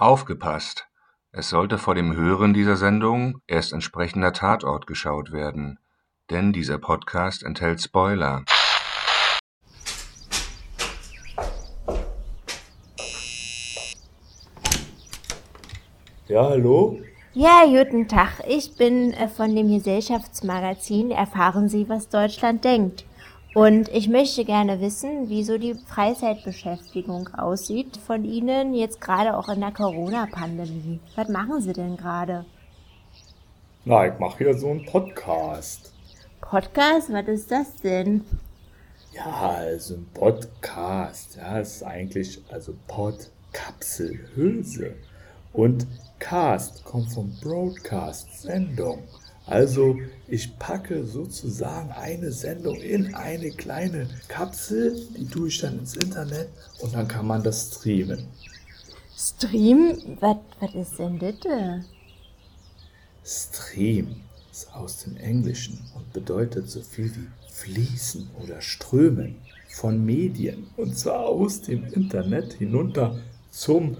Aufgepasst! Es sollte vor dem Hören dieser Sendung erst entsprechender Tatort geschaut werden, denn dieser Podcast enthält Spoiler. Ja, hallo? Ja, guten Tag. Ich bin äh, von dem Gesellschaftsmagazin Erfahren Sie, was Deutschland denkt. Und ich möchte gerne wissen, wie so die Freizeitbeschäftigung aussieht von Ihnen, jetzt gerade auch in der Corona-Pandemie. Was machen Sie denn gerade? Na, ich mache hier so einen Podcast. Podcast? Was ist das denn? Ja, also ein Podcast. Ja, ist eigentlich, also Pod, Kapsel, Hülse. Und Cast kommt vom Broadcast, Sendung. Also ich packe sozusagen eine Sendung in eine kleine Kapsel, die tue ich dann ins Internet und dann kann man das streamen. Stream? Was ist denn das? Stream ist aus dem Englischen und bedeutet so viel wie fließen oder strömen von Medien und zwar aus dem Internet hinunter zum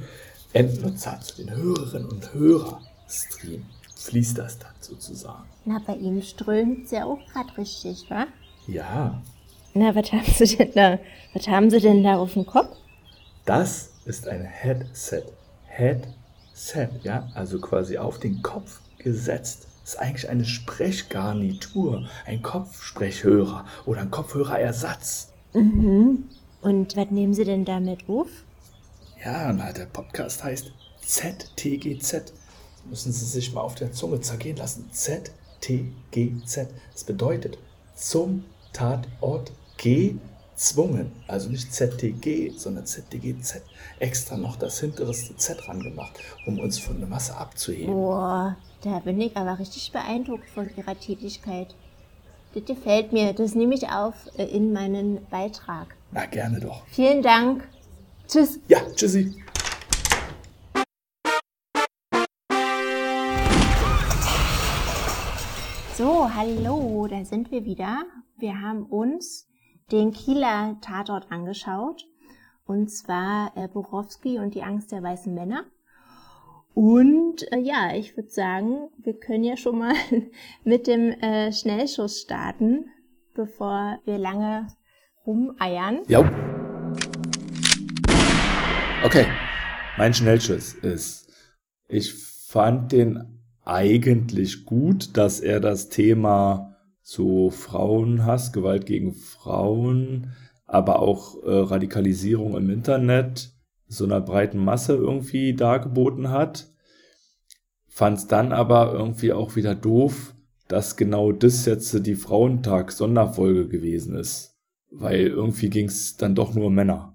Endnutzer, zu den Hörerinnen und Hörern streamen fließt das dann sozusagen. Na, bei ihm strömt es ja auch gerade richtig, wa? Ja. Na, was haben Sie denn da? Was haben Sie denn da auf dem Kopf? Das ist ein Headset. Headset, ja, also quasi auf den Kopf gesetzt. Das ist eigentlich eine Sprechgarnitur, ein Kopfsprechhörer oder ein Kopfhörerersatz. Mhm. Und was nehmen Sie denn damit auf? Ja, na, der Podcast heißt ZTGZ müssen Sie sich mal auf der Zunge zergehen lassen. Z-T-G-Z. Das bedeutet zum Tatort gezwungen. Also nicht ZTG, sondern ZTGZ. Extra noch das hinterste Z ran gemacht, um uns von der Masse abzuheben. Boah, da bin ich aber richtig beeindruckt von Ihrer Tätigkeit. Das gefällt mir. Das nehme ich auf äh, in meinen Beitrag. Na, gerne doch. Vielen Dank. Tschüss. Ja, tschüssi. Hallo, da sind wir wieder. Wir haben uns den Kieler Tatort angeschaut. Und zwar äh, Borowski und die Angst der weißen Männer. Und äh, ja, ich würde sagen, wir können ja schon mal mit dem äh, Schnellschuss starten, bevor wir lange rumeiern. Ja. Okay, mein Schnellschuss ist, ich fand den eigentlich gut, dass er das Thema so Frauenhass, Gewalt gegen Frauen, aber auch äh, Radikalisierung im Internet so einer breiten Masse irgendwie dargeboten hat. Fand es dann aber irgendwie auch wieder doof, dass genau das jetzt die Frauentag-Sonderfolge gewesen ist. Weil irgendwie ging es dann doch nur um Männer.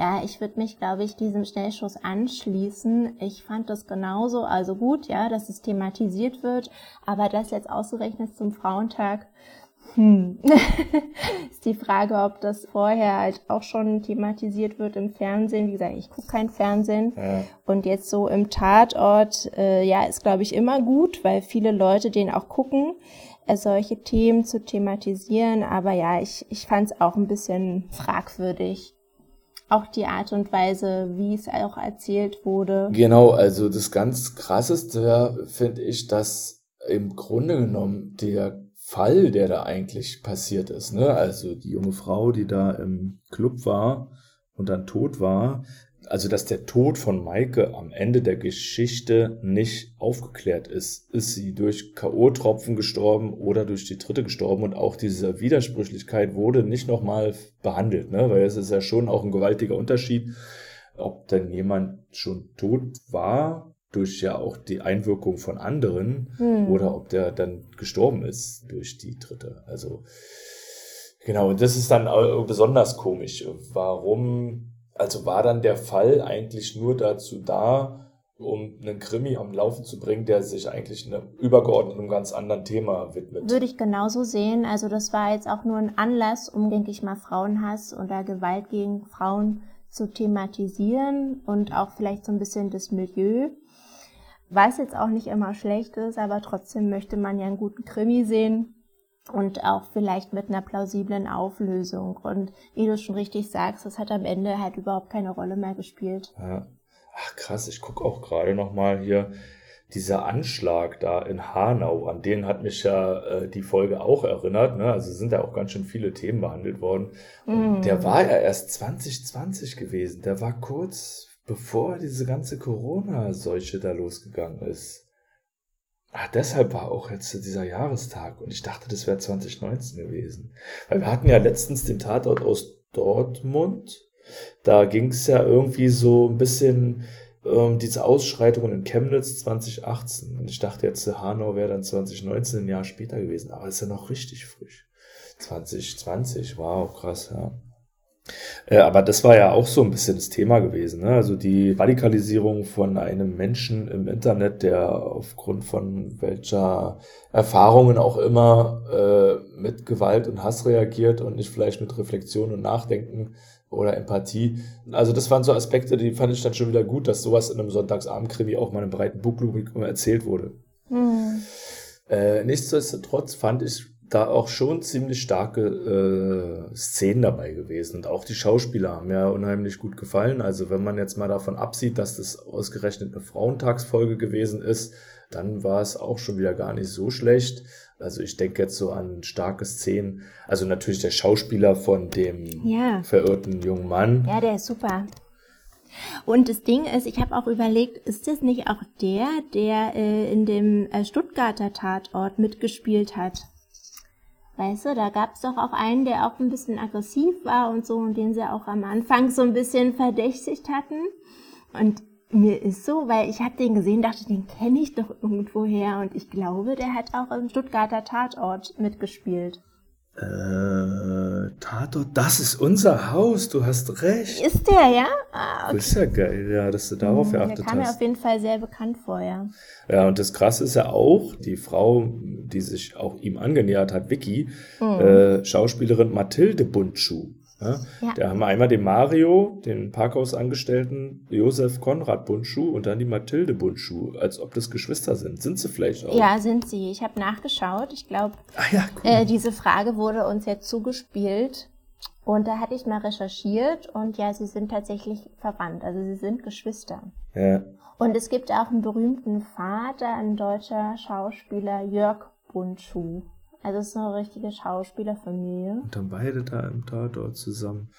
Ja, ich würde mich, glaube ich, diesem Schnellschuss anschließen. Ich fand das genauso, also gut, ja, dass es thematisiert wird, aber das jetzt ausgerechnet zum Frauentag, hm, ist die Frage, ob das vorher halt auch schon thematisiert wird im Fernsehen. Wie gesagt, ich gucke kein Fernsehen. Ja. Und jetzt so im Tatort, äh, ja, ist, glaube ich, immer gut, weil viele Leute den auch gucken, äh, solche Themen zu thematisieren. Aber ja, ich, ich fand es auch ein bisschen fragwürdig auch die Art und Weise, wie es auch erzählt wurde. Genau, also das ganz krasseste finde ich, dass im Grunde genommen der Fall, der da eigentlich passiert ist, ne, also die junge Frau, die da im Club war und dann tot war, also dass der Tod von Maike am Ende der Geschichte nicht aufgeklärt ist. Ist sie durch K.O.-Tropfen gestorben oder durch die dritte gestorben? Und auch diese Widersprüchlichkeit wurde nicht nochmal behandelt, ne? weil es ist ja schon auch ein gewaltiger Unterschied, ob denn jemand schon tot war durch ja auch die Einwirkung von anderen hm. oder ob der dann gestorben ist durch die dritte. Also genau, und das ist dann besonders komisch. Warum also war dann der Fall eigentlich nur dazu da, um einen Krimi am Laufen zu bringen, der sich eigentlich einem übergeordneten, ganz anderen Thema widmet. Würde ich genauso sehen. Also das war jetzt auch nur ein Anlass, um, denke ich mal, Frauenhass oder Gewalt gegen Frauen zu thematisieren und auch vielleicht so ein bisschen das Milieu. Was jetzt auch nicht immer schlecht ist, aber trotzdem möchte man ja einen guten Krimi sehen und auch vielleicht mit einer plausiblen Auflösung. Und wie du schon richtig sagst, das hat am Ende halt überhaupt keine Rolle mehr gespielt. Ja. Ach krass, ich gucke auch gerade noch mal hier dieser Anschlag da in Hanau, an den hat mich ja äh, die Folge auch erinnert. Ne? Also sind da auch ganz schön viele Themen behandelt worden. Mm. Der war ja erst 2020 gewesen. Der war kurz bevor diese ganze Corona-Seuche da losgegangen ist. Ah, deshalb war auch jetzt dieser Jahrestag und ich dachte, das wäre 2019 gewesen. Weil wir hatten ja letztens den Tatort aus Dortmund. Da ging es ja irgendwie so ein bisschen ähm, diese Ausschreitungen in Chemnitz 2018. Und ich dachte jetzt, Hanau wäre dann 2019, ein Jahr später gewesen. Aber ist ja noch richtig frisch. 2020, wow, krass, ja. Äh, aber das war ja auch so ein bisschen das Thema gewesen. Ne? Also die Radikalisierung von einem Menschen im Internet, der aufgrund von welcher Erfahrungen auch immer äh, mit Gewalt und Hass reagiert und nicht vielleicht mit Reflexion und Nachdenken oder Empathie. Also das waren so Aspekte, die fand ich dann schon wieder gut, dass sowas in einem Sonntagsabendkrimi auch mal im breiten Buchpublikum erzählt wurde. Mhm. Äh, nichtsdestotrotz fand ich da auch schon ziemlich starke äh, Szenen dabei gewesen. Und auch die Schauspieler haben mir unheimlich gut gefallen. Also wenn man jetzt mal davon absieht, dass das ausgerechnet eine Frauentagsfolge gewesen ist, dann war es auch schon wieder gar nicht so schlecht. Also ich denke jetzt so an starke Szenen. Also natürlich der Schauspieler von dem ja. verirrten jungen Mann. Ja, der ist super. Und das Ding ist, ich habe auch überlegt, ist das nicht auch der, der äh, in dem äh, Stuttgarter Tatort mitgespielt hat? Weißt du, da gab es doch auch einen, der auch ein bisschen aggressiv war und so und den sie auch am Anfang so ein bisschen verdächtigt hatten. Und mir ist so, weil ich habe den gesehen, dachte, den kenne ich doch irgendwoher und ich glaube, der hat auch im Stuttgarter Tatort mitgespielt. Äh, Tatort, das ist unser Haus, du hast recht. Ist der, ja? Ah, okay. Das ist ja geil, ja, dass du darauf mhm, geachtet hast. Der kam mir auf jeden Fall sehr bekannt vor, ja. Ja, und das Krasse ist ja auch, die Frau, die sich auch ihm angenähert hat, Vicky, mhm. äh, Schauspielerin Mathilde Buntschuh. Ja? Ja. Da haben wir einmal den Mario, den Parkhausangestellten, Josef Konrad Bundschuh und dann die Mathilde Bundschuh, als ob das Geschwister sind. Sind sie vielleicht auch? Ja, sind sie. Ich habe nachgeschaut. Ich glaube, ah, ja, cool. äh, diese Frage wurde uns jetzt zugespielt. Und da hatte ich mal recherchiert und ja, sie sind tatsächlich verwandt. Also sie sind Geschwister. Ja. Und es gibt auch einen berühmten Vater, ein deutscher Schauspieler, Jörg Bundschuh. Also es ist eine richtige Schauspielerfamilie. Und dann beide da im Tatort zusammen.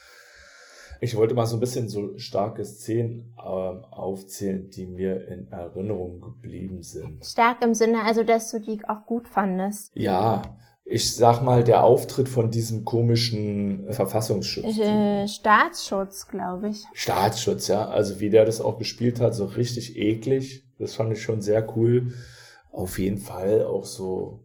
Ich wollte mal so ein bisschen so starke Szenen ähm, aufzählen, die mir in Erinnerung geblieben sind. Stark im Sinne, also dass du die auch gut fandest. Ja, ich sag mal, der Auftritt von diesem komischen Verfassungsschutz. Äh, Staatsschutz, glaube ich. Staatsschutz, ja. Also wie der das auch gespielt hat, so richtig eklig. Das fand ich schon sehr cool. Auf jeden Fall auch so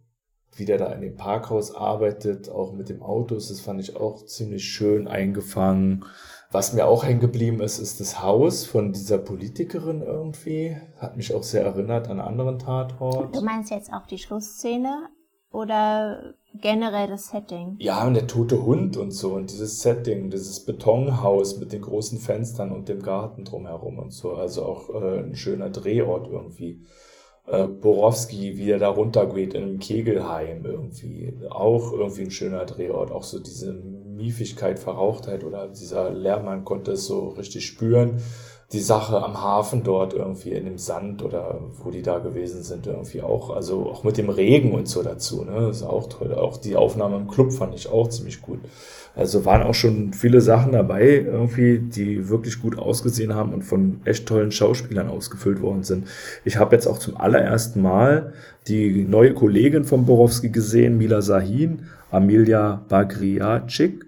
wie der da in dem Parkhaus arbeitet, auch mit dem Autos, das fand ich auch ziemlich schön eingefangen. Was mir auch hängen geblieben ist, ist das Haus von dieser Politikerin irgendwie. Hat mich auch sehr erinnert an anderen Tatort. Du meinst jetzt auch die Schlussszene oder generell das Setting? Ja, und der tote Hund und so und dieses Setting, dieses Betonhaus mit den großen Fenstern und dem Garten drumherum und so. Also auch äh, ein schöner Drehort irgendwie äh, Borowski, wie er da runtergeht in Kegelheim irgendwie. Auch irgendwie ein schöner Drehort. Auch so diese Miefigkeit, Verrauchtheit oder dieser Lärm, man konnte es so richtig spüren. Die Sache am Hafen dort irgendwie in dem Sand oder wo die da gewesen sind irgendwie auch. Also auch mit dem Regen und so dazu. Ne? Das ist auch toll. Auch die Aufnahme im Club fand ich auch ziemlich gut. Also waren auch schon viele Sachen dabei, irgendwie, die wirklich gut ausgesehen haben und von echt tollen Schauspielern ausgefüllt worden sind. Ich habe jetzt auch zum allerersten Mal die neue Kollegin von Borowski gesehen, Mila Sahin, Amelia Bagriacik.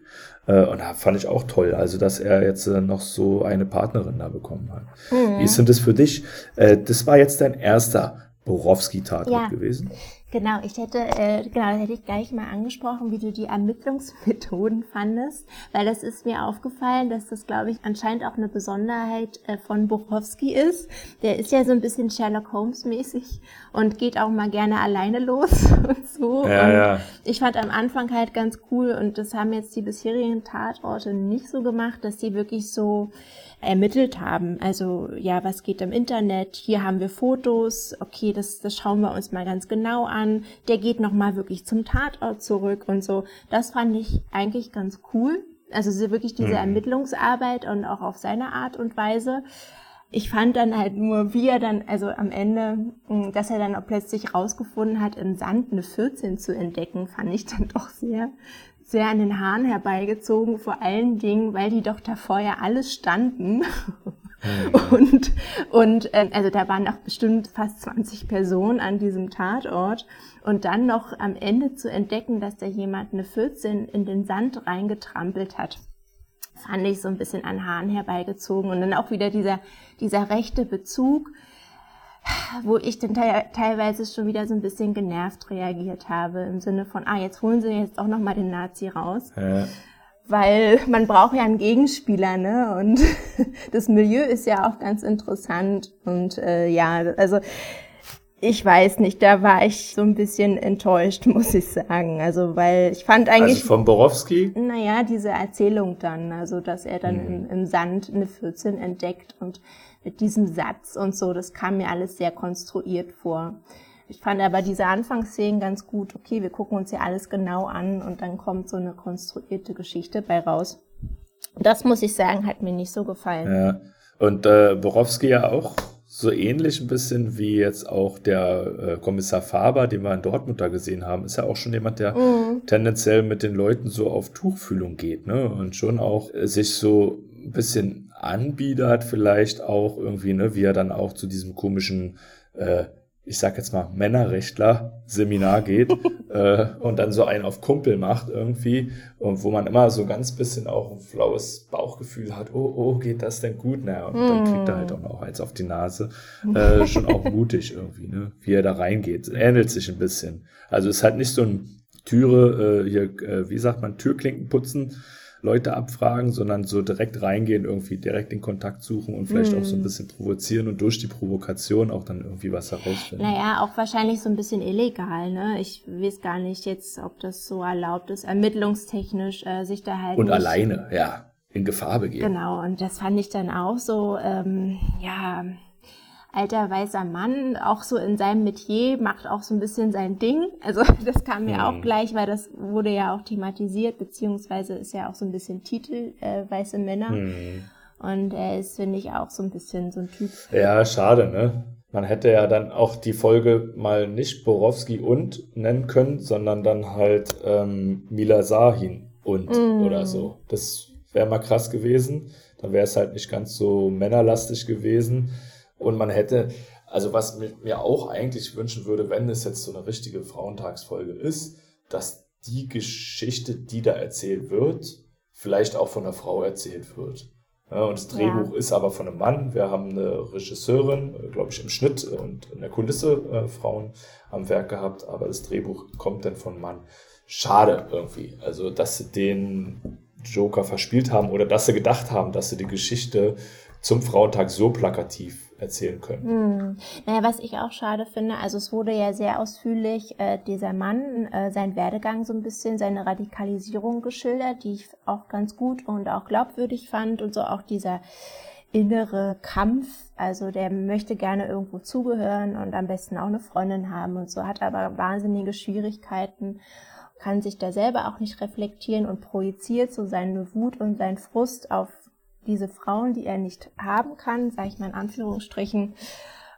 Äh, und da fand ich auch toll, also dass er jetzt äh, noch so eine Partnerin da bekommen hat. Mhm. Wie ist denn das für dich? Äh, das war jetzt dein erster Borowski-Tatort ja. gewesen? Genau, ich hätte, äh, genau, hätte ich gleich mal angesprochen, wie du die Ermittlungsmethoden fandest, weil das ist mir aufgefallen, dass das, glaube ich, anscheinend auch eine Besonderheit äh, von Buchowski ist. Der ist ja so ein bisschen Sherlock Holmes mäßig und geht auch mal gerne alleine los und so. Ja, und ja. Ich fand am Anfang halt ganz cool und das haben jetzt die bisherigen Tatorte nicht so gemacht, dass die wirklich so ermittelt haben. Also ja, was geht im Internet? Hier haben wir Fotos. Okay, das, das schauen wir uns mal ganz genau an. Der geht noch mal wirklich zum Tatort zurück und so. Das fand ich eigentlich ganz cool. Also wirklich diese mhm. Ermittlungsarbeit und auch auf seine Art und Weise. Ich fand dann halt nur, wie er dann, also am Ende, hm, dass er dann auch plötzlich rausgefunden hat, im Sand eine 14 zu entdecken, fand ich dann doch sehr, sehr an den Haaren herbeigezogen. Vor allen Dingen, weil die doch davor ja alles standen. Mhm. Und, und äh, also da waren auch bestimmt fast 20 Personen an diesem Tatort. Und dann noch am Ende zu entdecken, dass da jemand eine 14 in den Sand reingetrampelt hat fand ich so ein bisschen an Haaren herbeigezogen. Und dann auch wieder dieser, dieser rechte Bezug, wo ich dann te teilweise schon wieder so ein bisschen genervt reagiert habe, im Sinne von, ah, jetzt holen sie jetzt auch nochmal den Nazi raus. Ja. Weil man braucht ja einen Gegenspieler, ne? Und das Milieu ist ja auch ganz interessant. Und äh, ja, also ich weiß nicht, da war ich so ein bisschen enttäuscht, muss ich sagen. Also, weil ich fand eigentlich. Also von Borowski? Naja, diese Erzählung dann, also, dass er dann mhm. im, im, Sand eine 14 entdeckt und mit diesem Satz und so, das kam mir alles sehr konstruiert vor. Ich fand aber diese Anfangsszenen ganz gut. Okay, wir gucken uns ja alles genau an und dann kommt so eine konstruierte Geschichte bei raus. Das muss ich sagen, hat mir nicht so gefallen. Ja. Und äh, Borowski ja auch so ähnlich ein bisschen wie jetzt auch der äh, Kommissar Faber, den wir in Dortmund da gesehen haben, ist ja auch schon jemand, der mhm. tendenziell mit den Leuten so auf Tuchfühlung geht, ne? Und schon auch äh, sich so ein bisschen anbiedert, vielleicht auch irgendwie, ne, wie er dann auch zu diesem komischen äh, ich sag jetzt mal, Männerrechtler-Seminar geht äh, und dann so einen auf Kumpel macht irgendwie und wo man immer so ganz bisschen auch ein flaues Bauchgefühl hat, oh, oh, geht das denn gut? Naja, und dann kriegt er halt auch noch eins auf die Nase. Äh, schon auch mutig irgendwie, ne? wie er da reingeht. Ähnelt sich ein bisschen. Also ist halt nicht so ein Türe, äh, hier, äh, wie sagt man, Türklinken putzen, Leute abfragen, sondern so direkt reingehen, irgendwie direkt in Kontakt suchen und vielleicht mm. auch so ein mhm. bisschen provozieren und durch die Provokation auch dann irgendwie was herausfinden. Naja, auch wahrscheinlich so ein bisschen illegal, ne? Ich weiß gar nicht jetzt, ob das so erlaubt ist, ermittlungstechnisch äh, sich da halt. Und alleine, ja, in Gefahr begeben. Genau, und das fand ich dann auch so, ähm, ja, alter weißer Mann, auch so in seinem Metier, macht auch so ein bisschen sein Ding. Also das kam mir mhm. auch gleich, weil das wurde ja auch thematisiert, beziehungsweise ist ja auch so ein bisschen Titel, äh, weiße Männer. Mhm. Und er ist, finde ich, auch so ein bisschen so ein Typ. Ja, schade, ne? Man hätte ja dann auch die Folge mal nicht Borowski und nennen können, sondern dann halt ähm, Mila Sahin und mm. oder so. Das wäre mal krass gewesen. Dann wäre es halt nicht ganz so männerlastig gewesen. Und man hätte, also was mir auch eigentlich wünschen würde, wenn es jetzt so eine richtige Frauentagsfolge ist, dass die Geschichte, die da erzählt wird, vielleicht auch von einer Frau erzählt wird. Ja, und das Drehbuch ja. ist aber von einem Mann. Wir haben eine Regisseurin, glaube ich, im Schnitt und in der Kulisse äh, Frauen am Werk gehabt, aber das Drehbuch kommt dann von Mann. Schade irgendwie. Also, dass sie den Joker verspielt haben oder dass sie gedacht haben, dass sie die Geschichte zum Frauentag so plakativ erzählen können. Hm. Naja, was ich auch schade finde, also es wurde ja sehr ausführlich äh, dieser Mann, äh, sein Werdegang so ein bisschen, seine Radikalisierung geschildert, die ich auch ganz gut und auch glaubwürdig fand und so auch dieser innere Kampf, also der möchte gerne irgendwo zugehören und am besten auch eine Freundin haben und so, hat aber wahnsinnige Schwierigkeiten, kann sich da selber auch nicht reflektieren und projiziert so seine Wut und seinen Frust auf diese Frauen, die er nicht haben kann, sage ich mal in Anführungsstrichen.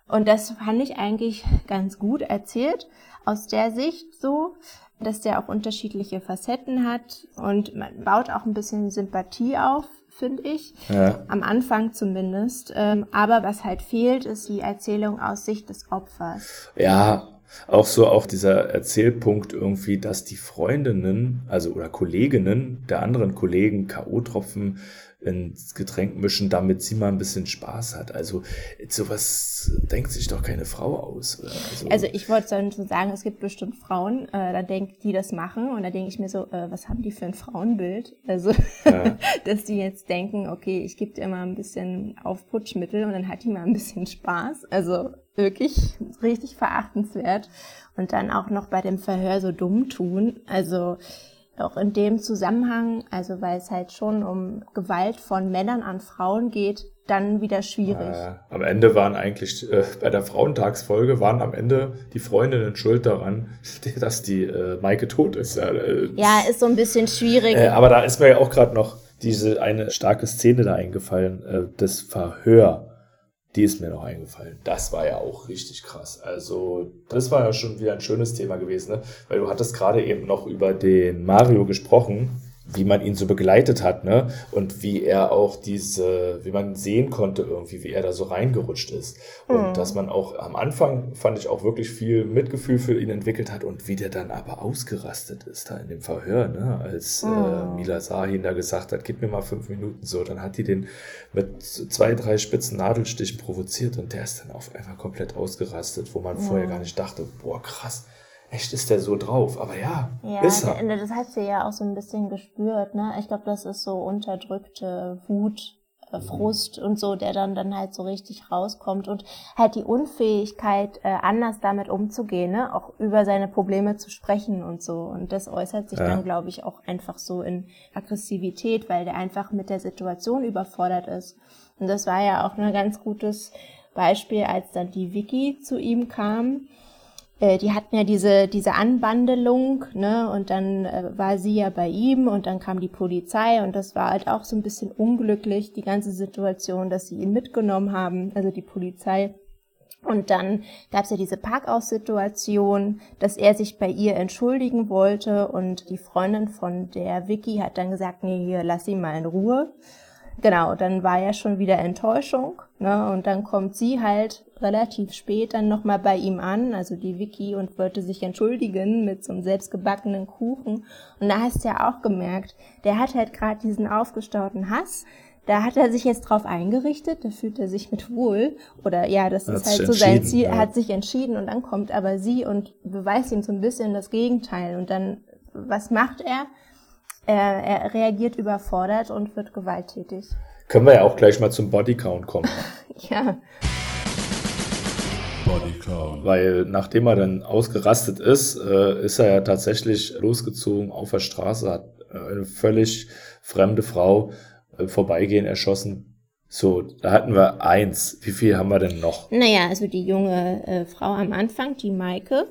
Und das fand ich eigentlich ganz gut erzählt aus der Sicht so, dass der auch unterschiedliche Facetten hat und man baut auch ein bisschen Sympathie auf, finde ich. Ja. Am Anfang zumindest. Ähm, aber was halt fehlt, ist die Erzählung aus Sicht des Opfers. Ja, auch so auch dieser Erzählpunkt irgendwie, dass die Freundinnen, also oder Kolleginnen der anderen Kollegen K.O.-Tropfen ins Getränk mischen, damit sie mal ein bisschen Spaß hat. Also sowas denkt sich doch keine Frau aus. Also, also ich wollte so sagen, es gibt bestimmt Frauen, äh, da denk, die das machen und da denke ich mir so, äh, was haben die für ein Frauenbild? Also, ja. dass die jetzt denken, okay, ich gebe dir immer ein bisschen Aufputschmittel und dann hat die mal ein bisschen Spaß. Also wirklich richtig verachtenswert. Und dann auch noch bei dem Verhör so dumm tun. Also auch in dem Zusammenhang, also weil es halt schon um Gewalt von Männern an Frauen geht, dann wieder schwierig. Äh, am Ende waren eigentlich äh, bei der Frauentagsfolge waren am Ende die Freundinnen schuld daran, dass die äh, Maike tot ist. Äh, ja, ist so ein bisschen schwierig. Äh, aber da ist mir ja auch gerade noch diese eine starke Szene da eingefallen, äh, das Verhör die ist mir noch eingefallen. Das war ja auch richtig krass. Also, das war ja schon wieder ein schönes Thema gewesen, ne? weil du hattest gerade eben noch über den Mario gesprochen wie man ihn so begleitet hat, ne? Und wie er auch diese, wie man sehen konnte irgendwie, wie er da so reingerutscht ist. Und mhm. dass man auch am Anfang fand ich auch wirklich viel Mitgefühl für ihn entwickelt hat und wie der dann aber ausgerastet ist da in dem Verhör, ne? Als mhm. äh, Mila Sahin da gesagt hat, gib mir mal fünf Minuten so, dann hat die den mit zwei, drei spitzen Nadelstichen provoziert und der ist dann auf einmal komplett ausgerastet, wo man mhm. vorher gar nicht dachte, boah, krass echt ist der so drauf. Aber ja, ja ist er. Das hast du ja auch so ein bisschen gespürt, ne? Ich glaube, das ist so unterdrückte Wut, äh, mhm. Frust und so, der dann dann halt so richtig rauskommt und halt die Unfähigkeit, äh, anders damit umzugehen, ne? auch über seine Probleme zu sprechen und so. Und das äußert sich ja. dann, glaube ich, auch einfach so in Aggressivität, weil der einfach mit der Situation überfordert ist. Und das war ja auch ein ganz gutes Beispiel, als dann die Vicky zu ihm kam äh, die hatten ja diese, diese Anbandelung, ne, und dann äh, war sie ja bei ihm und dann kam die Polizei und das war halt auch so ein bisschen unglücklich, die ganze Situation, dass sie ihn mitgenommen haben, also die Polizei. Und dann gab es ja diese Parkaussituation, dass er sich bei ihr entschuldigen wollte und die Freundin von der Vicky hat dann gesagt, nee, hier, lass sie mal in Ruhe. Genau, dann war ja schon wieder Enttäuschung, ne? Und dann kommt sie halt relativ spät dann nochmal bei ihm an, also die Vicky, und wollte sich entschuldigen mit so einem selbstgebackenen Kuchen. Und da hast du ja auch gemerkt, der hat halt gerade diesen aufgestauten Hass. Da hat er sich jetzt drauf eingerichtet, da fühlt er sich mit wohl. Oder ja, das ist halt so sein Ziel, ja. hat sich entschieden und dann kommt aber sie und beweist ihm so ein bisschen das Gegenteil. Und dann, was macht er? Er, er reagiert überfordert und wird gewalttätig. Können wir ja auch gleich mal zum Bodycount kommen. ja. Bodycount. Weil nachdem er dann ausgerastet ist, äh, ist er ja tatsächlich losgezogen auf der Straße, hat äh, eine völlig fremde Frau äh, vorbeigehen erschossen. So, da hatten wir eins. Wie viel haben wir denn noch? Naja, also die junge äh, Frau am Anfang, die Maike.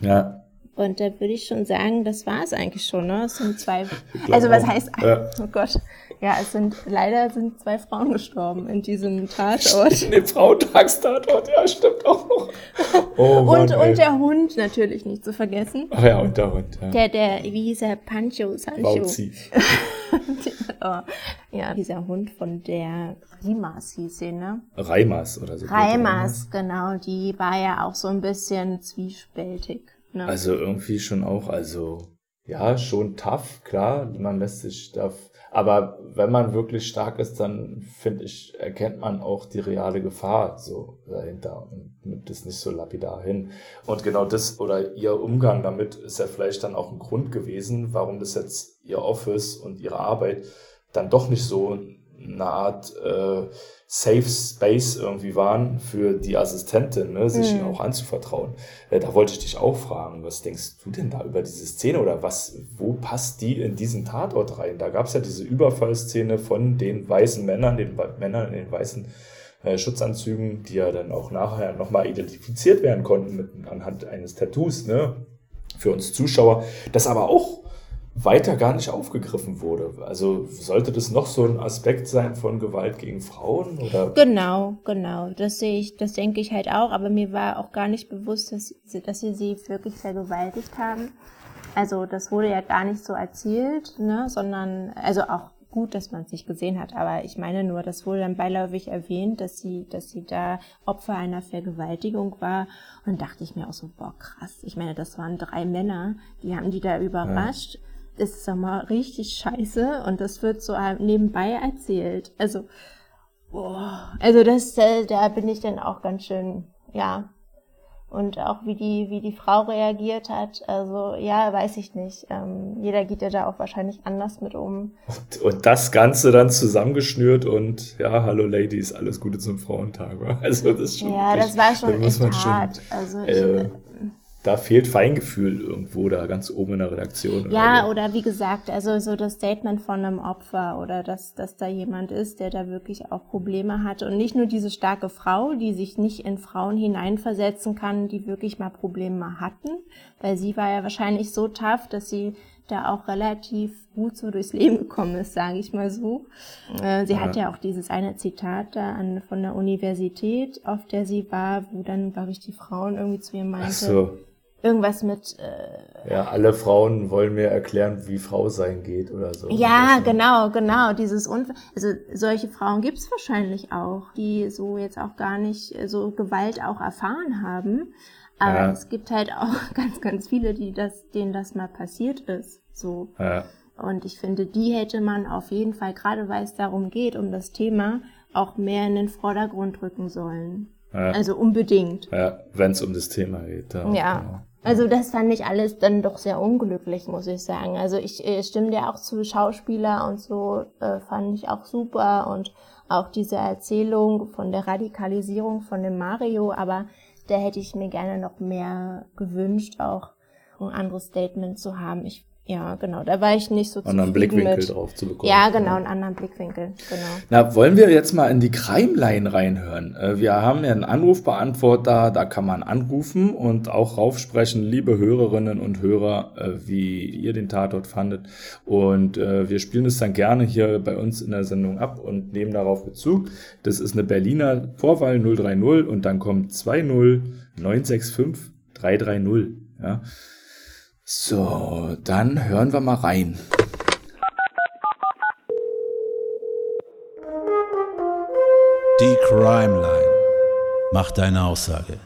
Ja. Und da würde ich schon sagen, das war es eigentlich schon, ne? Es sind zwei. Also was heißt. Ja. Oh Gott. Ja, es sind leider sind zwei Frauen gestorben in diesem Tatort. In dem Frauentagstatort, ja, stimmt auch noch. Oh Mann, und, und der Hund natürlich nicht zu vergessen. Ach ja, und der Hund, ja. Der, der, wie hieß er? Pancho, Sancho. oh, ja, dieser Hund von der Rimas hieß sie, ne? Reimas oder so. Reimas, genau. Die war ja auch so ein bisschen zwiespältig. Ne? Also irgendwie schon auch, also ja, schon tough, klar, man lässt sich da, aber wenn man wirklich stark ist, dann finde ich, erkennt man auch die reale Gefahr so dahinter und nimmt es nicht so lapidar hin. Und genau das oder ihr Umgang damit ist ja vielleicht dann auch ein Grund gewesen, warum das jetzt ihr Office und ihre Arbeit dann doch nicht so eine Art äh, Safe Space irgendwie waren für die Assistentin, ne, sich mhm. auch anzuvertrauen. Äh, da wollte ich dich auch fragen, was denkst du denn da über diese Szene oder was, wo passt die in diesen Tatort rein? Da gab es ja diese Überfallszene von den weißen Männern, den Männern in den weißen äh, Schutzanzügen, die ja dann auch nachher nochmal identifiziert werden konnten mit, anhand eines Tattoos, ne, für uns Zuschauer, das aber auch weiter gar nicht aufgegriffen wurde. Also sollte das noch so ein Aspekt sein von Gewalt gegen Frauen oder? Genau, genau. Das sehe ich, das denke ich halt auch. Aber mir war auch gar nicht bewusst, dass, sie, dass sie sie wirklich vergewaltigt haben. Also das wurde ja gar nicht so erzählt, ne, sondern also auch gut, dass man es nicht gesehen hat, aber ich meine nur, das wurde dann beiläufig erwähnt, dass sie, dass sie da Opfer einer Vergewaltigung war. Und dachte ich mir auch so, boah, krass. Ich meine, das waren drei Männer, die haben die da überrascht. Ja ist es mal richtig scheiße und das wird so nebenbei erzählt. Also, boah, also das, äh, da bin ich dann auch ganz schön, ja. Und auch wie die, wie die Frau reagiert hat, also ja, weiß ich nicht. Ähm, jeder geht ja da auch wahrscheinlich anders mit um. Und, und das Ganze dann zusammengeschnürt und ja, hallo Ladies, alles Gute zum Frauentag. Also das ist schon. Ja, das war schon echt hart. Schon, also ich, äh, da fehlt Feingefühl irgendwo da ganz oben in der Redaktion. Ja, oder, oder wie gesagt, also so das Statement von einem Opfer oder dass, dass da jemand ist, der da wirklich auch Probleme hat und nicht nur diese starke Frau, die sich nicht in Frauen hineinversetzen kann, die wirklich mal Probleme hatten, weil sie war ja wahrscheinlich so tough, dass sie da auch relativ gut so durchs Leben gekommen ist, sage ich mal so. Äh, sie ja. hat ja auch dieses eine Zitat da an, von der Universität, auf der sie war, wo dann, glaube ich, die Frauen irgendwie zu ihr meinte, so. Irgendwas mit... Äh, ja, alle Frauen wollen mir erklären, wie Frau sein geht oder so. Ja, genau, genau. Dieses Unf also solche Frauen gibt's wahrscheinlich auch, die so jetzt auch gar nicht so Gewalt auch erfahren haben. Aber ja. es gibt halt auch ganz, ganz viele, die das, denen das mal passiert ist. So. Ja. Und ich finde, die hätte man auf jeden Fall, gerade weil es darum geht, um das Thema, auch mehr in den Vordergrund rücken sollen. Ja. Also unbedingt. Ja, wenn es um das Thema geht. Ja. ja. Genau. Also das fand ich alles dann doch sehr unglücklich, muss ich sagen. Also ich äh, stimme dir auch zu Schauspieler und so äh, fand ich auch super und auch diese Erzählung von der Radikalisierung von dem Mario, aber da hätte ich mir gerne noch mehr gewünscht, auch ein anderes Statement zu haben. Ich ja, genau, da war ich nicht so anderen Blickwinkel mit. drauf zu bekommen. Ja, genau, einen anderen Blickwinkel, genau. Na, wollen wir jetzt mal in die Crime-Line reinhören? Äh, wir haben ja einen Anrufbeantworter, da kann man anrufen und auch raufsprechen, liebe Hörerinnen und Hörer, äh, wie ihr den Tatort fandet. Und äh, wir spielen es dann gerne hier bei uns in der Sendung ab und nehmen darauf Bezug. Das ist eine Berliner Vorwahl 030 und dann kommt 20 965 330. Ja. So, dann hören wir mal rein. Die Crime Line. Mach deine Aussage.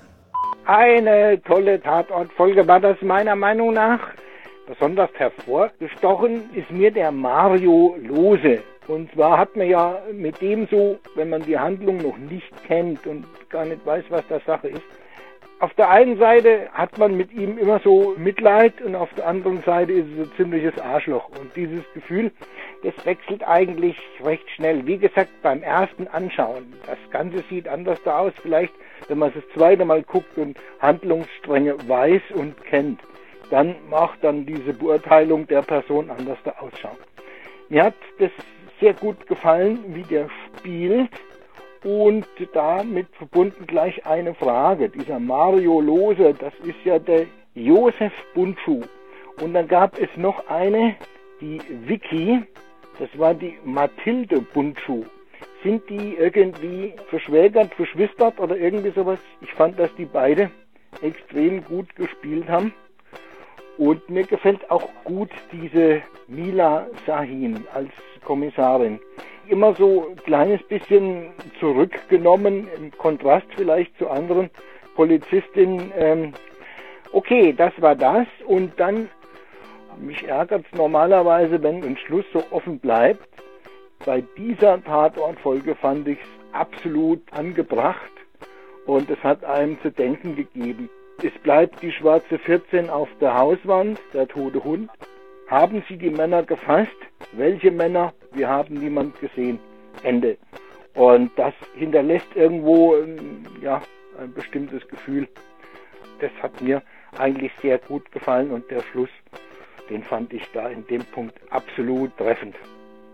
Eine tolle Tatortfolge war das meiner Meinung nach. Besonders hervorgestochen ist mir der Mario Lose. Und zwar hat man ja mit dem so, wenn man die Handlung noch nicht kennt und gar nicht weiß, was das Sache ist, auf der einen Seite hat man mit ihm immer so Mitleid und auf der anderen Seite ist es ein ziemliches Arschloch. Und dieses Gefühl, das wechselt eigentlich recht schnell. Wie gesagt, beim ersten Anschauen. Das Ganze sieht anders da aus. Vielleicht, wenn man es das zweite Mal guckt und Handlungsstränge weiß und kennt, dann macht dann diese Beurteilung der Person anders da ausschauen. Mir hat das sehr gut gefallen, wie der spielt und damit verbunden gleich eine Frage. Dieser Mario Lose, das ist ja der Josef Bundschuh. Und dann gab es noch eine, die Vicky, das war die Mathilde Bundschuh. Sind die irgendwie verschwägert, verschwistert oder irgendwie sowas? Ich fand, dass die beide extrem gut gespielt haben. Und mir gefällt auch gut diese Mila Sahin als Kommissarin immer so ein kleines bisschen zurückgenommen, im Kontrast vielleicht zu anderen Polizistinnen. Ähm, okay, das war das. Und dann, mich ärgert es normalerweise, wenn ein Schluss so offen bleibt. Bei dieser Tatortfolge fand ich es absolut angebracht und es hat einem zu denken gegeben. Es bleibt die schwarze 14 auf der Hauswand, der tote Hund. Haben Sie die Männer gefasst? Welche Männer? Wir haben niemand gesehen. Ende. Und das hinterlässt irgendwo ähm, ja, ein bestimmtes Gefühl. Das hat mir eigentlich sehr gut gefallen und der Schluss, den fand ich da in dem Punkt absolut treffend.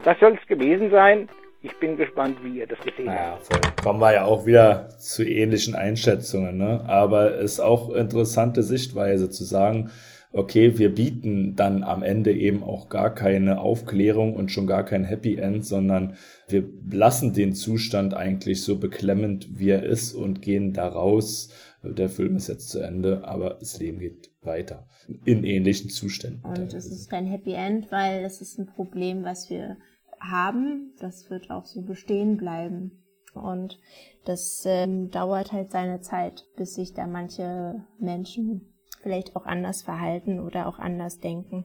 Das soll es gewesen sein. Ich bin gespannt, wie ihr das gesehen naja, habt. Voll. Kommen wir ja auch wieder zu ähnlichen Einschätzungen, ne? Aber es ist auch interessante Sichtweise zu sagen, okay, wir bieten dann am Ende eben auch gar keine Aufklärung und schon gar kein Happy End, sondern wir lassen den Zustand eigentlich so beklemmend, wie er ist und gehen da raus. Der Film ist jetzt zu Ende, aber das Leben geht weiter in ähnlichen Zuständen. Und es ist kein Happy End, weil es ist ein Problem, was wir haben. Das wird auch so bestehen bleiben. Und das ähm, dauert halt seine Zeit, bis sich da manche Menschen vielleicht auch anders verhalten oder auch anders denken.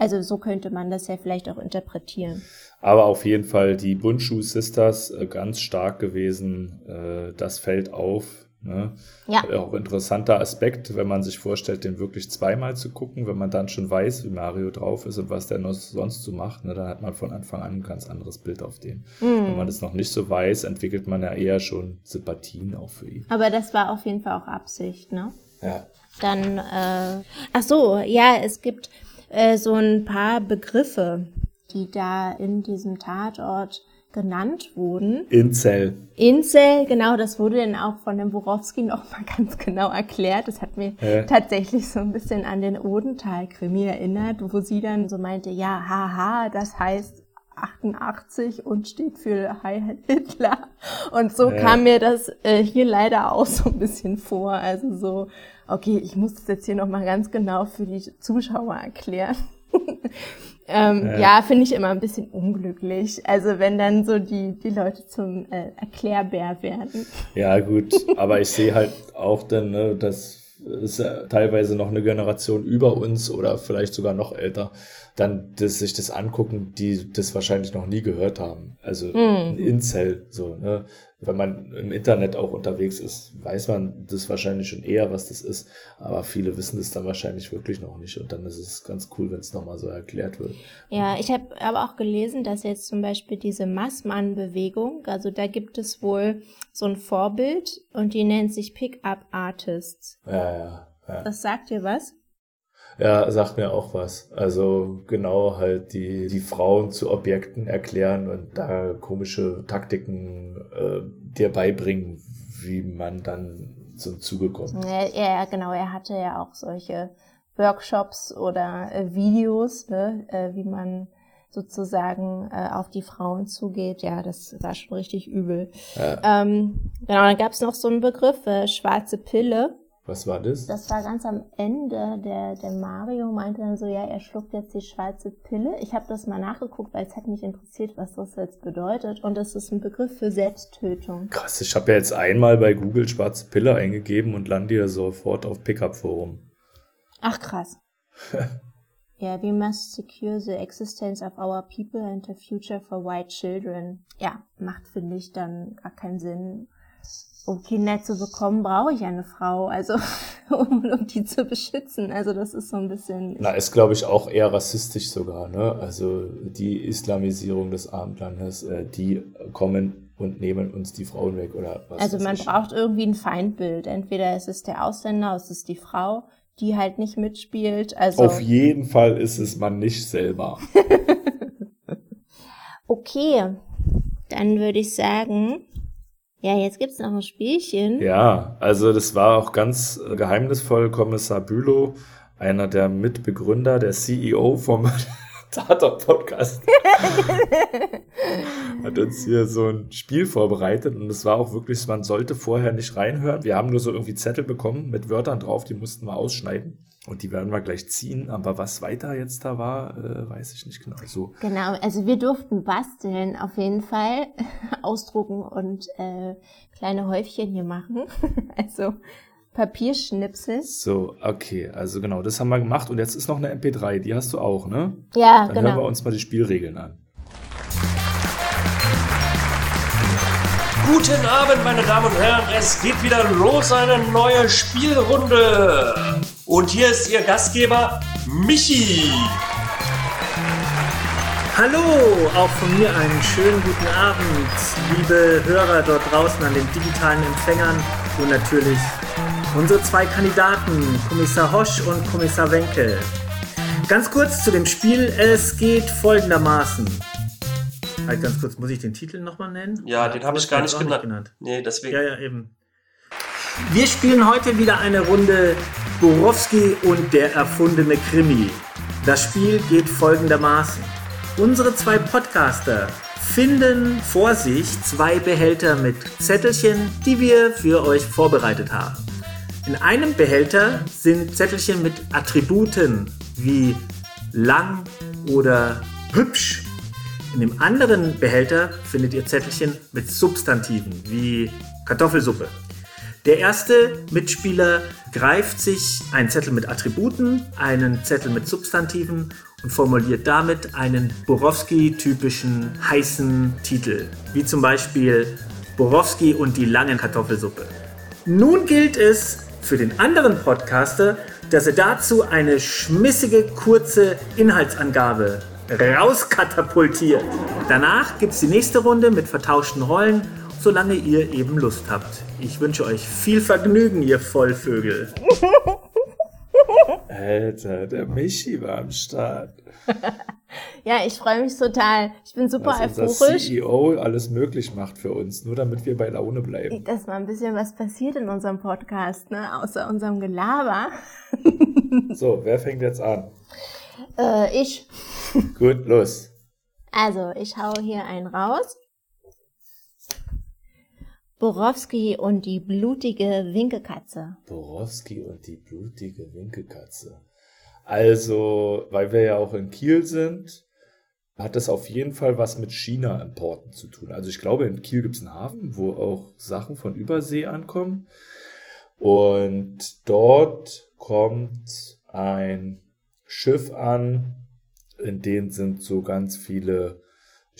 Also so könnte man das ja vielleicht auch interpretieren. Aber auf jeden Fall die Bundschuh Sisters äh, ganz stark gewesen. Äh, das fällt auf. Ne? Ja. Auch interessanter Aspekt, wenn man sich vorstellt, den wirklich zweimal zu gucken, wenn man dann schon weiß, wie Mario drauf ist und was der noch sonst so macht, ne, dann hat man von Anfang an ein ganz anderes Bild auf den. Mhm. Wenn man das noch nicht so weiß, entwickelt man ja eher schon Sympathien auch für ihn. Aber das war auf jeden Fall auch Absicht, ne? Ja. Dann, äh, ach so, ja, es gibt äh, so ein paar Begriffe, die da in diesem Tatort genannt wurden. Incel. Incel, genau, das wurde dann auch von dem Borowski nochmal ganz genau erklärt. Das hat mir Ja. tatsächlich so ein bisschen an den Odenthal-Krimi erinnert, wo sie dann so meinte, ja, haha, das heißt 88 und steht für Heil Hitler. Und so Ja. kam mir das äh, hier leider auch so ein bisschen vor. Also so, okay, ich muss das jetzt hier nochmal ganz genau für die Zuschauer erklären. ähm, Ja. ja, finde ich immer ein bisschen unglücklich. Also wenn dann so die, die Leute zum äh, Erklärbär werden. Ja, gut, aber ich sehe halt auch dann, ne, das ist ja teilweise noch eine Generation über uns oder vielleicht sogar noch älter, dann das, sich das angucken, die das wahrscheinlich noch nie gehört haben. Also ein Incel, so, ne? Wenn man im Internet auch unterwegs ist, weiß man das wahrscheinlich schon eher, was das ist, aber viele wissen das dann wahrscheinlich wirklich noch nicht und dann ist es ganz cool, wenn es nochmal so erklärt wird. Ja, ich habe aber auch gelesen, dass jetzt zum Beispiel diese Massmann-Bewegung, also da gibt es wohl so ein Vorbild und die nennt sich Pickup Artists. Ja, ja, ja. Das sagt dir was? Ja, sagt mir auch was. Also genau halt die, die Frauen zu Objekten erklären und da komische Taktiken äh, dir beibringen, wie man dann zum Zuge kommt. Ja, ja, genau, er hatte ja auch solche Workshops oder äh, Videos, ne, äh, wie man sozusagen äh, auf die Frauen zugeht. Ja, das war schon richtig übel. Ja. Ähm, genau, dann gab es noch so einen Begriff, äh, schwarze Pille. Was war das? Das war ganz am Ende. Der, der Mario meinte dann so, ja, er schluckt jetzt die schwarze Pille. Ich habe das mal nachgeguckt, weil es hat mich interessiert, was das jetzt bedeutet. Und das ist ein Begriff für Selbsttötung. Krass, ich habe ja jetzt einmal bei Google schwarze Pille eingegeben und lande ja sofort auf Pickup Forum. Ach krass. Ja, we must secure the existence of our people and a future for white children. Ja, macht, finde ich, dann gar keinen Sinn. Um Kinder zu bekommen, brauche ich eine Frau, also um, um die zu beschützen. Also das ist so ein bisschen. Na, ist glaube ich auch eher rassistisch sogar, ne? Also die Islamisierung des Abendlandes, äh, die kommen und nehmen uns die Frauen weg oder was. Also man ich. braucht irgendwie ein Feindbild. Entweder es ist der Ausländer, es ist die Frau, die halt nicht mitspielt. Also Auf jeden Fall ist es man nicht selber. okay, dann würde ich sagen, ja, jetzt gibt's noch ein Spielchen. Ja, also das war auch ganz geheimnisvoll. Kommissar Bülow, einer der Mitbegründer, der CEO vom Tatort-Podcast, hat uns hier so ein Spiel vorbereitet und es war auch wirklich, man sollte vorher nicht reinhören. Wir haben nur so irgendwie Zettel bekommen mit Wörtern drauf, die mussten wir ausschneiden und die werden wir gleich ziehen. Aber was weiter jetzt da war, äh, weiß ich nicht genau. So, Genau, also wir durften basteln auf jeden Fall, ausdrucken und äh, kleine Häufchen hier machen. also Papierschnipsel. so, okay, also genau, das haben wir gemacht und jetzt ist noch eine MP3, die hast du auch, ne? Ja, Dann hören wir genau. uns mal die Spielregeln an. Guten Abend, meine Damen und Herren. Es geht wieder los, eine neue Spielrunde. Und hier ist Ihr Gastgeber, Michi. Hallo, auch von mir einen schönen guten Abend, liebe Hörer dort draußen an den digitalen Empfängern und natürlich unsere zwei Kandidaten, Kommissar Hosch und Kommissar Wenkel. Ganz kurz zu dem Spiel, es geht folgendermaßen. Halt ganz kurz, muss ich den Titel nochmal nennen? Ja, den habe ich gar nicht auch genannt. Nee, deswegen. Ja, ja, eben. Wir spielen heute wieder eine Runde Borowski und der erfundene Krimi. Das Spiel geht folgendermaßen. Unsere zwei Podcaster finden vor sich zwei Behälter mit Zettelchen, die wir für euch vorbereitet haben. In einem Behälter sind Zettelchen mit Attributen wie lang oder hübsch. In dem anderen Behälter findet ihr Zettelchen mit Substantiven wie Kartoffelsuppe. Der erste Mitspieler greift sich einen Zettel mit Attributen, einen Zettel mit Substantiven und formuliert damit einen Borowski-typischen heißen Titel, wie zum Beispiel Borowski und die lange Kartoffelsuppe. Nun gilt es für den anderen Podcaster, dass er dazu eine schmissige, kurze Inhaltsangabe rauskatapultiert. Danach gibt es die nächste Runde mit vertauschten Rollen, solange ihr eben Lust habt. Ich wünsche euch viel Vergnügen, ihr Vollvögel. Alter, der Michi war am Start. Ja, ich freue mich total. Ich bin super was unser euphorisch. CEO alles möglich macht für uns, nur damit wir bei Laune bleiben. Dass mal ein bisschen was passiert in unserem Podcast, ne? Außer unserem Gelaber. So, wer fängt jetzt an? Äh, ich. Gut, los. Also, ich hau hier einen raus. Borowski und die blutige Winkekatze. Borowski und die blutige Winkelkatze. Also, weil wir ja auch in Kiel sind, hat das auf jeden Fall was mit China-Importen zu tun. Also ich glaube, in Kiel gibt es einen Hafen, wo auch Sachen von Übersee ankommen. Und dort kommt ein Schiff an, in dem sind so ganz viele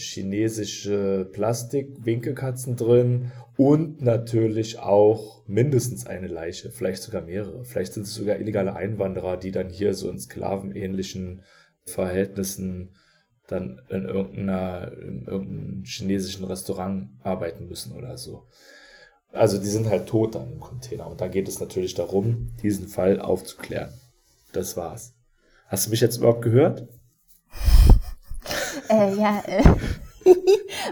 chinesische Plastik-Winkelkatzen drin und natürlich auch mindestens eine Leiche, vielleicht sogar mehrere. Vielleicht sind es sogar illegale Einwanderer, die dann hier so in sklavenähnlichen Verhältnissen dann in irgendeiner, in irgendeinem chinesischen Restaurant arbeiten müssen oder so. Also die sind halt tot dann im Container. Und da geht es natürlich darum, diesen Fall aufzuklären. Das war's. Hast du mich jetzt überhaupt gehört? Äh, ja, äh,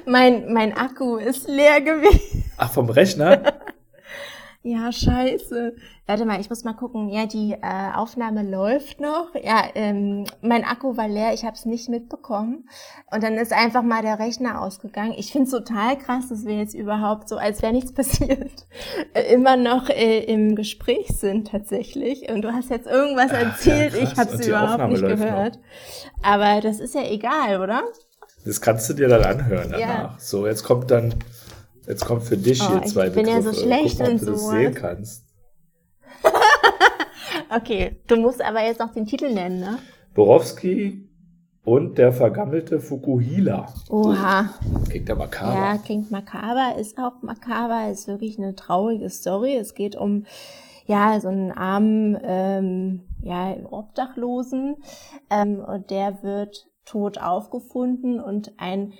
mein, mein Akku ist leer gewesen. Ach, vom Rechner? Ja, scheiße. Warte mal, ich muss mal gucken. Ja, die äh, Aufnahme läuft noch. Ja, ähm, mein Akku war leer, ich habe es nicht mitbekommen. Und dann ist einfach mal der Rechner ausgegangen. Ich finde es total krass, dass wir jetzt überhaupt so, als wäre nichts passiert, äh, immer noch äh, im Gespräch sind tatsächlich. Und du hast jetzt irgendwas erzählt, krass. ich habe es überhaupt Aufnahme nicht gehört. Aber das ist ja egal, oder? Das kannst du dir dann anhören danach. Ja. So, jetzt kommt dann, jetzt kommt für dich Oh, hier ich zwei bin ja so Begriffe. schlecht Guck ob in du das sowas. sehen kannst. Okay, du musst aber jetzt noch den Titel nennen, ne? Borowski und der vergammelte Fukuhila. Oha. Klingt aber makaber. Ja, klingt makaber, ist auch makaber, ist wirklich eine traurige Story. Es geht um ja so einen armen ähm, ja Obdachlosen ähm, und der wird tot aufgefunden und ein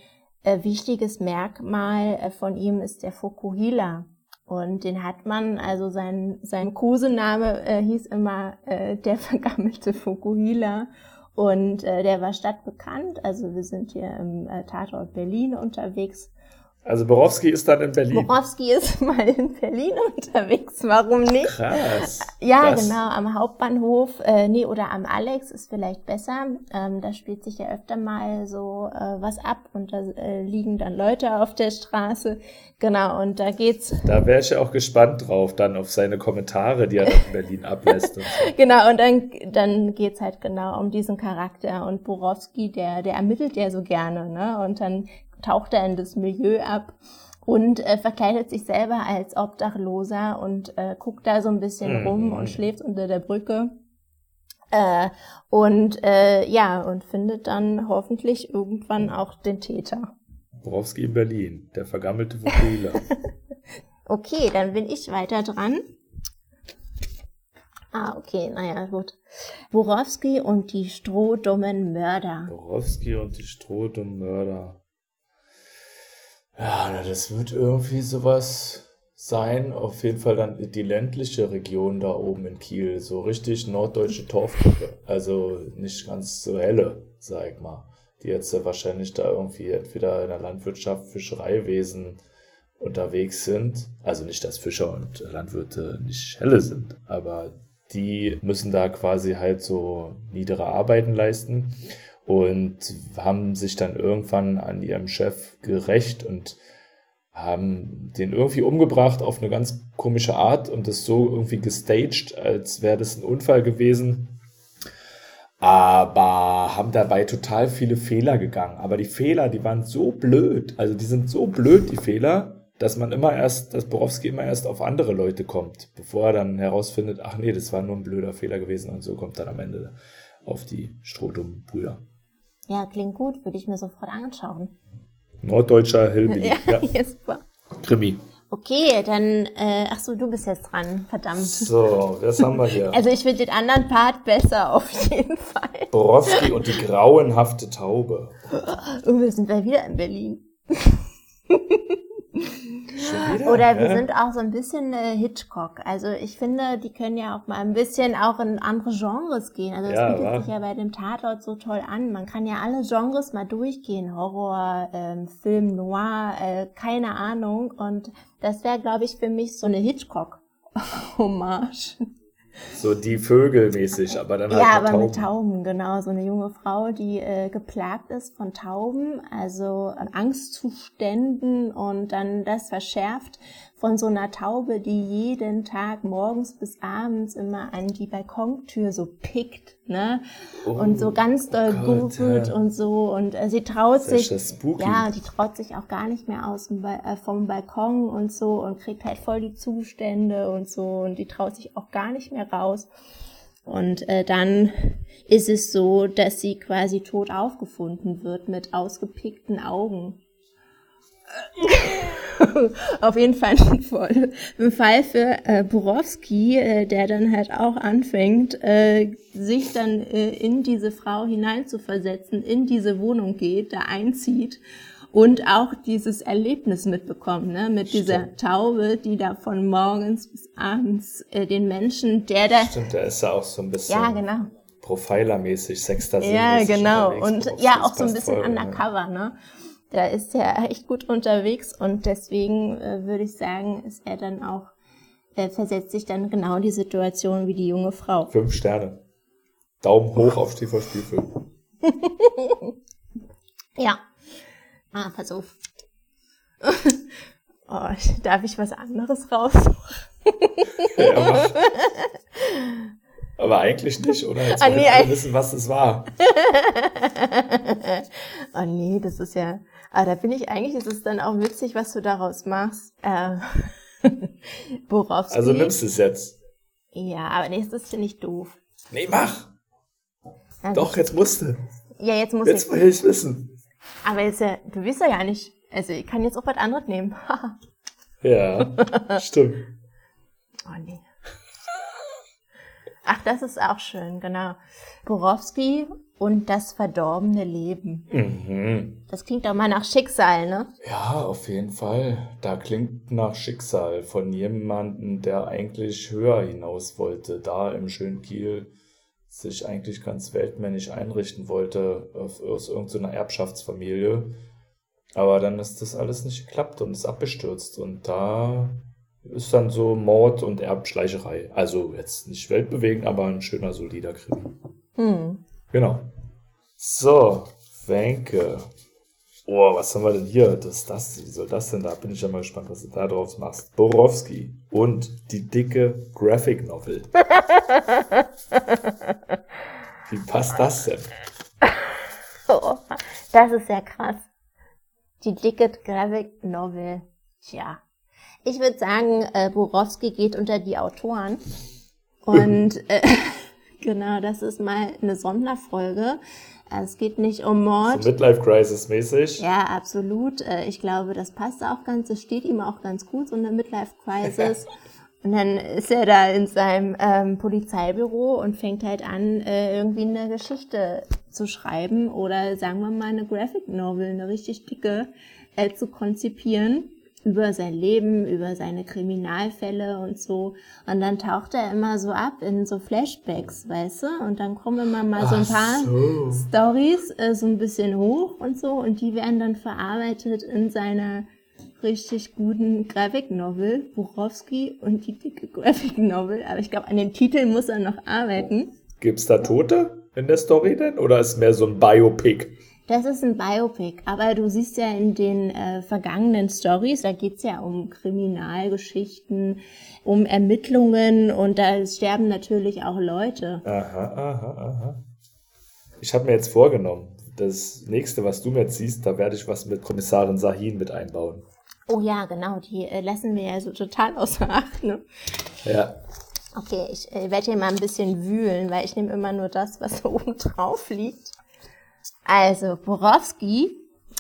wichtiges Merkmal äh, von ihm ist der Fukuhila. Und den hat man, also sein, sein Kosename äh, hieß immer äh, der vergammelte Fukuhila. Und äh, der war stadtbekannt. Also wir sind hier im äh, Tatort Berlin unterwegs. Also Borowski ist dann in Berlin. Borowski ist mal in Berlin unterwegs, warum nicht? Krass. Ja, Das- genau, am Hauptbahnhof, äh, nee, oder am Alex ist vielleicht besser. Ähm, da spielt sich ja öfter mal so äh, was ab und da äh, liegen dann Leute auf der Straße. Genau, und da geht's Da wäre ich ja auch gespannt drauf, dann auf seine Kommentare, die er in Berlin ablässt. Und so. Genau, und dann, dann geht's halt genau um diesen Charakter. Und Borowski, der, der ermittelt ja so gerne, ne? Und dann taucht er in das Milieu ab und äh, verkleidet sich selber als Obdachloser und äh, guckt da so ein bisschen Mhm. rum und schläft unter der Brücke. Äh, und äh, ja, und findet dann hoffentlich irgendwann auch den Täter. Borowski in Berlin, der vergammelte Fukuhila. Okay, dann bin ich weiter dran. Ah, okay, naja, gut. Borowski und die strohdummen Mörder. Borowski und die strohdummen Mörder. Ja, das wird irgendwie sowas sein. Auf jeden Fall dann die ländliche Region da oben in Kiel. So richtig norddeutsche Torfgruppe. Also nicht ganz so helle, sag ich mal. Die jetzt wahrscheinlich da irgendwie entweder in der Landwirtschaft, Fischereiwesen unterwegs sind. Also nicht, dass Fischer und Landwirte nicht helle sind, aber die müssen da quasi halt so niedere Arbeiten leisten und haben sich dann irgendwann an ihrem Chef gerecht und haben den irgendwie umgebracht auf eine ganz komische Art und das so irgendwie gestaged, als wäre das ein Unfall gewesen. Aber haben dabei total viele Fehler gegangen. Aber die Fehler, die waren so blöd. Also die sind so blöd, die Fehler, dass man immer erst, dass Borowski immer erst auf andere Leute kommt, bevor er dann herausfindet, ach nee, das war nur ein blöder Fehler gewesen und so kommt dann am Ende auf die strohdummen Brüder. Ja, klingt gut, würde ich mir sofort anschauen. Norddeutscher Hillbilly. Ja, Ja, ja. super. Krimi. Okay, dann, äh, ach so, du bist jetzt dran, verdammt. So, was haben wir hier? Also ich finde den anderen Part besser auf jeden Fall. Borowski und die grauenhafte Taube. Und wir sind gleich wieder in Berlin. Wieder, Oder wir sind auch so ein bisschen äh, Hitchcock. Also ich finde, die können ja auch mal ein bisschen auch in andere Genres gehen. Also das Ja, bietet wa? sich ja bei dem Tatort so toll an. Man kann ja alle Genres mal durchgehen. Horror, ähm, Film, Noir, äh, keine Ahnung. Und das wäre, glaube ich, für mich so eine Hitchcock-Hommage. So die Vögel mäßig, aber dann halt Ja, aber mit Tauben. Tauben, genau. So eine junge Frau, die äh, geplagt ist von Tauben, also an Angstzuständen und dann das verschärft von so einer Taube, die jeden Tag morgens bis abends immer an die Balkontür so pickt, ne? und so ganz doll Oh Gott, ja. und so und äh, sie traut sich ja die traut sich auch gar nicht mehr aus dem ba äh, vom Balkon und so und kriegt halt voll die Zustände und so und die traut sich auch gar nicht mehr raus. Und äh, dann ist es so, dass sie quasi tot aufgefunden wird mit ausgepickten Augen. Auf jeden Fall ein, Fall- ein Fall für äh, Borowski, äh, der dann halt auch anfängt, äh, sich dann äh, in diese Frau hineinzuversetzen, in diese Wohnung geht, da einzieht und auch dieses Erlebnis mitbekommt, ne, mit dieser Taube, die da von morgens bis abends äh, den Menschen, der da, Stimmt, der ist ja auch so ein bisschen ja genau, Profiler-mäßig, sechster ja, genau. Und ja, auch so ein bisschen voll, undercover, ne? Da ist er echt gut unterwegs und deswegen äh, würde ich sagen, ist er dann auch, er versetzt sich dann genau in die Situation wie die junge Frau. Fünf Sterne. Daumen hoch auf Stiefel Spielfilm. Ja. Ah, pass auf. oh, darf ich was anderes raussuchen? Ja, mach. Aber eigentlich nicht, oder? Jetzt Ah, nee, wissen, was es war. oh nee, das ist ja, aber da bin ich eigentlich, ist es dann auch witzig, was du daraus machst. Äh, Borowski. Also nimmst du es jetzt. Ja, aber nächstes finde ich doof. Nee, mach. Also, Doch, jetzt musst du. Ja, jetzt muss Jetzt ich. will ich wissen. Aber jetzt, ja, du wirst ja gar nicht. Also ich kann jetzt auch was anderes nehmen. Ja, stimmt. oh nee. Ach, das ist auch schön, genau. Borowski und das verdorbene Leben. Mhm. Das klingt doch mal nach Schicksal, ne? Ja, auf jeden Fall. Da klingt nach Schicksal von jemandem, der eigentlich höher hinaus wollte, da im schönen Kiel sich eigentlich ganz weltmännisch einrichten wollte aus irgendeiner Erbschaftsfamilie. Aber dann ist das alles nicht geklappt und ist abgestürzt. Und da ist dann so Mord und Erbschleicherei. Also jetzt nicht weltbewegend, aber ein schöner, solider Krimi. Hm. Genau. So, Wenke. Oh, was haben wir denn hier? Das das. Wie soll das denn? Da bin ich ja mal gespannt, was du da drauf machst. Borowski und die dicke Graphic Novel. Wie passt das denn? Oh, das ist ja krass. Die dicke Graphic Novel. Tja. Ich würde sagen, äh, Borowski geht unter die Autoren. Und äh, genau, das ist mal eine Sonderfolge. Äh, Es geht nicht um Mord. So Midlife Crisis mäßig. Ja, absolut. Äh, Ich glaube, das passt auch ganz, das steht ihm auch ganz gut, so eine Midlife-Crisis. Und dann ist er da in seinem ähm, Polizeibüro und fängt halt an, äh, irgendwie eine Geschichte zu schreiben oder sagen wir mal eine Graphic Novel, eine richtig dicke, äh, zu konzipieren über sein Leben, über seine Kriminalfälle und so. Und dann taucht er immer so ab in so Flashbacks, weißt du? Und dann kommen immer mal so ein paar so. Stories äh, so ein bisschen hoch und so und die werden dann verarbeitet in seiner richtig guten Graphic Novel, Borowski und die dicke Graphic Novel. Aber ich glaube, an den Titel muss er noch arbeiten. Gibt's da Tote in der Story denn? Oder ist mehr so ein Biopic? Das ist ein Biopic, aber du siehst ja in den äh, vergangenen Stories, da geht's ja um Kriminalgeschichten, um Ermittlungen und da sterben natürlich auch Leute. Aha, aha, aha. Ich habe mir jetzt vorgenommen, das nächste, was du mir jetzt siehst, da werde ich was mit Kommissarin Sahin mit einbauen. Oh ja, genau, die äh, lassen wir ja so total außer Acht. Ne? Ja. Okay, ich äh, werde hier mal ein bisschen wühlen, weil ich nehme immer nur das, was oben drauf liegt. Also, Borowski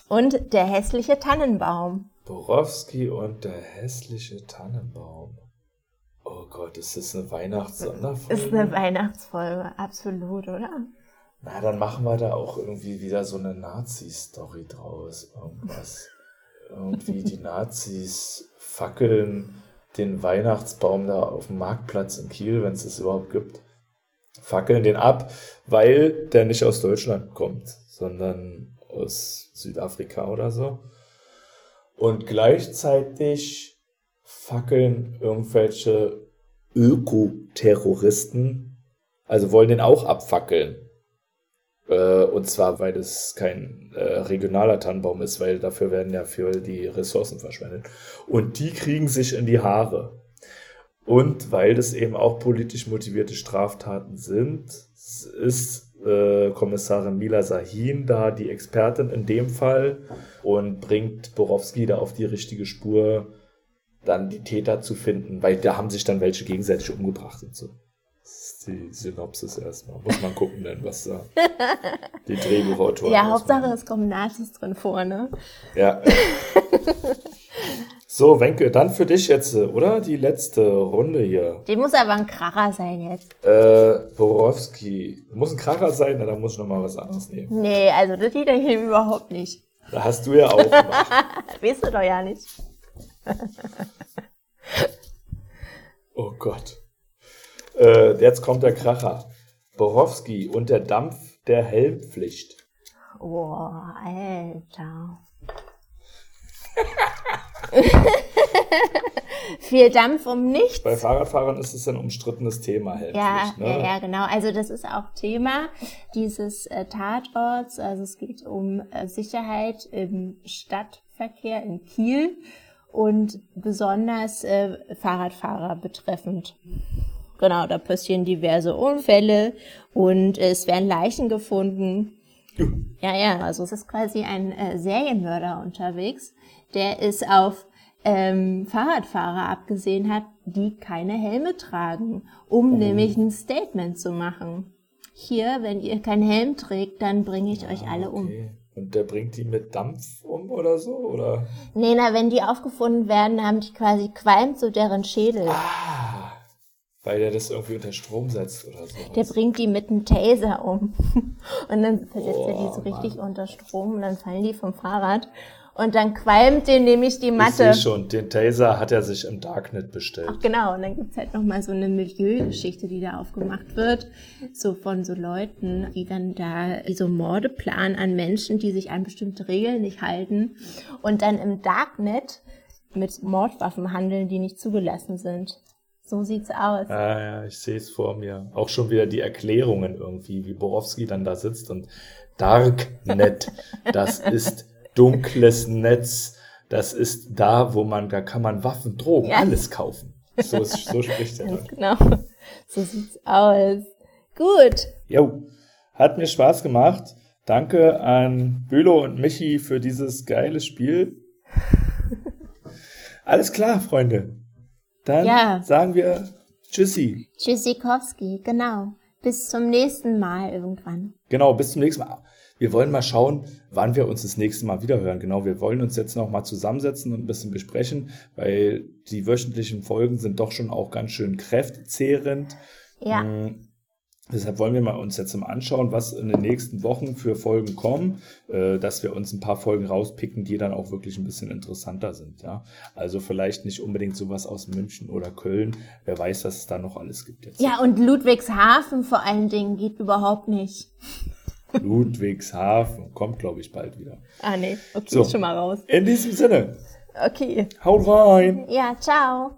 und der hässliche Tannenbaum. Borowski und der hässliche Tannenbaum. Oh Gott, ist das eine Weihnachtssonderfolge? Ist eine Weihnachtsfolge, absolut, oder? Na, dann machen wir da auch irgendwie wieder so eine Nazi-Story draus. Irgendwas. irgendwie die Nazis fackeln den Weihnachtsbaum da auf dem Marktplatz in Kiel, wenn es es überhaupt gibt, fackeln den ab, weil der nicht aus Deutschland kommt, sondern aus Südafrika oder so. Und gleichzeitig fackeln irgendwelche Ökoterroristen, also wollen den auch abfackeln. Äh, und zwar, weil es kein äh, regionaler Tannenbaum ist, weil dafür werden ja für die Ressourcen verschwendet. Und die kriegen sich in die Haare. Und weil das eben auch politisch motivierte Straftaten sind, ist äh, Kommissarin Mila Sahin da die Expertin in dem Fall und bringt Borowski da auf die richtige Spur, dann die Täter zu finden, weil da haben sich dann welche gegenseitig umgebracht und so die Synopsis erstmal. Muss man gucken, denn was da die Drehbuchautoren. Ja, Hauptsache es kommen Nazis drin vor, ne? Ja. so, Wenke, dann für dich jetzt, oder? Die letzte Runde hier. Die muss aber ein Kracher sein jetzt. Äh, Borowski. Muss ein Kracher sein, na, dann muss ich nochmal was anderes nehmen. Nee, also das geht ich überhaupt nicht. Da hast du ja auch gemacht. weißt du doch ja nicht. oh Gott. Äh, jetzt kommt der Kracher. Borowski und der Dampf der Helmpflicht. Oh, Alter. Viel Dampf um nichts. Bei Fahrradfahrern ist es ein umstrittenes Thema. Helmpflicht, ja, ne? ja, ja, genau. Also das ist auch Thema dieses äh, Tatorts. Also es geht um äh, Sicherheit im Stadtverkehr in Kiel und besonders äh, Fahrradfahrer betreffend. Genau, da passieren diverse Unfälle und es werden Leichen gefunden. Ja, ja, also es ist quasi ein äh, Serienmörder unterwegs, der es auf ähm, Fahrradfahrer abgesehen hat, die keine Helme tragen, um oh. nämlich ein Statement zu machen. Hier, wenn ihr keinen Helm trägt, dann bringe ich ja, euch alle okay. um. Und der bringt die mit Dampf um oder so, oder? Nee, na, wenn die aufgefunden werden, haben die quasi qualmt so deren Schädel. Ah weil der das irgendwie unter Strom setzt oder so. Der bringt die mit einem Taser um. Und dann versetzt oh, er die so richtig Mann. unter Strom und dann fallen die vom Fahrrad. Und dann qualmt den nämlich die Matte. Ich sehe schon, den Taser hat er sich im Darknet bestellt. Ach genau, und dann gibt's halt nochmal so eine Milieugeschichte, die da aufgemacht wird. So von so Leuten, die dann da so Morde planen an Menschen, die sich an bestimmte Regeln nicht halten. Und dann im Darknet mit Mordwaffen handeln, die nicht zugelassen sind. So sieht's aus. Ah, ja, ich sehe es vor mir. Auch schon wieder die Erklärungen irgendwie, wie Borowski dann da sitzt und Darknet, das ist dunkles Netz, das ist da, wo man, da kann man Waffen, Drogen, ja. alles kaufen. So, so spricht er dann. Genau, so sieht's aus. Gut. Jo, hat mir Spaß gemacht. Danke an Bülow und Michi für dieses geile Spiel. Alles klar, Freunde. Dann ja. sagen wir Tschüssi. Tschüssikowski, genau. Bis zum nächsten Mal irgendwann. Genau, bis zum nächsten Mal. Wir wollen mal schauen, wann wir uns das nächste Mal wiederhören. Genau, wir wollen uns jetzt noch mal zusammensetzen und ein bisschen besprechen, weil die wöchentlichen Folgen sind doch schon auch ganz schön kräftezehrend. Ja. Mm, Deshalb wollen wir mal uns jetzt mal anschauen, was in den nächsten Wochen für Folgen kommen, äh, dass wir uns ein paar Folgen rauspicken, die dann auch wirklich ein bisschen interessanter sind. Ja, also vielleicht nicht unbedingt sowas aus München oder Köln. Wer weiß, was es da noch alles gibt jetzt. Ja, und Ludwigshafen vor allen Dingen geht überhaupt nicht. Ludwigshafen kommt, glaube ich, bald wieder. Ah nee, okay, so, schon mal raus. In diesem Sinne. Okay. Haut rein. Ja, ciao.